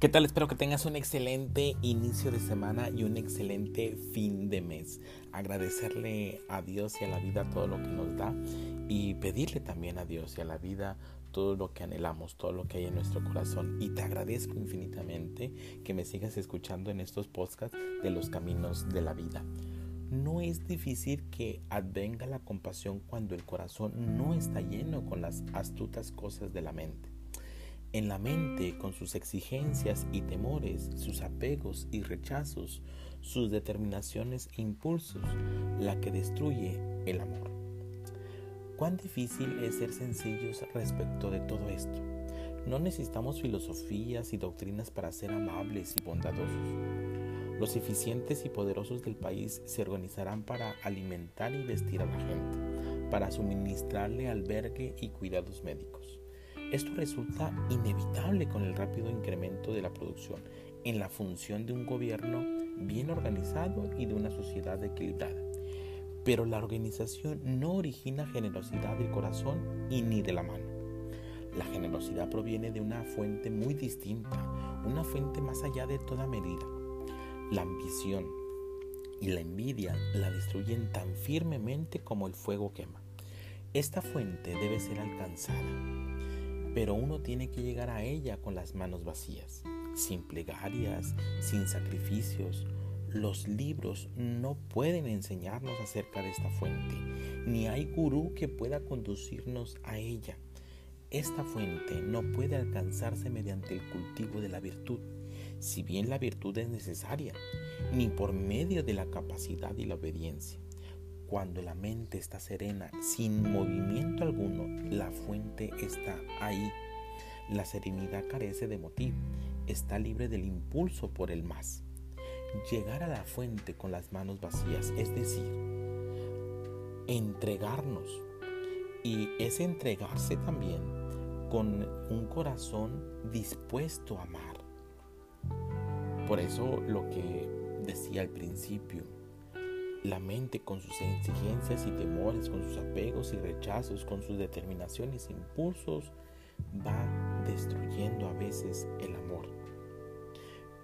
¿Qué tal? Espero que tengas un excelente inicio de semana y un excelente fin de mes. Agradecerle a Dios y a la vida todo lo que nos da y pedirle también a Dios y a la vida todo lo que anhelamos, todo lo que hay en nuestro corazón. Y te agradezco infinitamente que me sigas escuchando en estos podcasts de los caminos de la vida. No es difícil que advenga la compasión cuando el corazón no está lleno con las astutas cosas de la mente. En la mente, con sus exigencias y temores, sus apegos y rechazos, sus determinaciones e impulsos, la que destruye el amor. Cuán difícil es ser sencillos respecto de todo esto. No necesitamos filosofías y doctrinas para ser amables y bondadosos. Los eficientes y poderosos del país se organizarán para alimentar y vestir a la gente, para suministrarle albergue y cuidados médicos esto resulta inevitable con el rápido incremento de la producción en la función de un gobierno bien organizado y de una sociedad equilibrada. Pero la organización no origina generosidad del corazón y ni de la mano. La generosidad proviene de una fuente muy distinta, una fuente más allá de toda medida. La ambición y la envidia la destruyen tan firmemente como el fuego quema. Esta fuente debe ser alcanzada pero uno tiene que llegar a ella con las manos vacías, sin plegarias, sin sacrificios. Los libros no pueden enseñarnos acerca de esta fuente, ni hay gurú que pueda conducirnos a ella. Esta fuente no puede alcanzarse mediante el cultivo de la virtud, si bien la virtud es necesaria, ni por medio de la capacidad y la obediencia. Cuando la mente está serena, sin movimiento alguno, la fuente está ahí. La serenidad carece de motivo, está libre del impulso por el más. Llegar a la fuente con las manos vacías, es decir, entregarnos. Y es entregarse también con un corazón dispuesto a amar. Por eso lo que decía al principio, la mente con sus exigencias y temores, con sus apegos y rechazos, con sus determinaciones e impulsos, va destruyendo a veces el amor.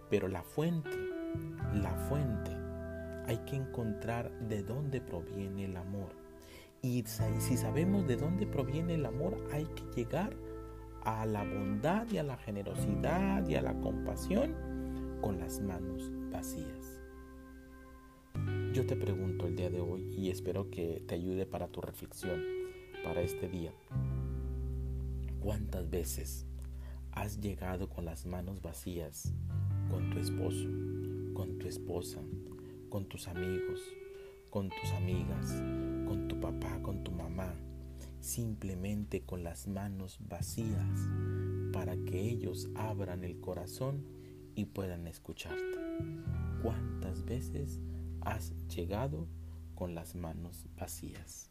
Pero la fuente, la fuente, hay que encontrar de dónde proviene el amor. Y si sabemos de dónde proviene el amor, hay que llegar a la bondad y a la generosidad y a la compasión con las manos vacías. Yo te pregunto el día de hoy y espero que te ayude para tu reflexión, para este día. ¿Cuántas veces has llegado con las manos vacías con tu esposo, con tu esposa, con tus amigos, con tus amigas, con tu papá, con tu mamá, simplemente con las manos vacías para que ellos abran el corazón y puedan escucharte? ¿Cuántas veces has llegado con las manos vacías.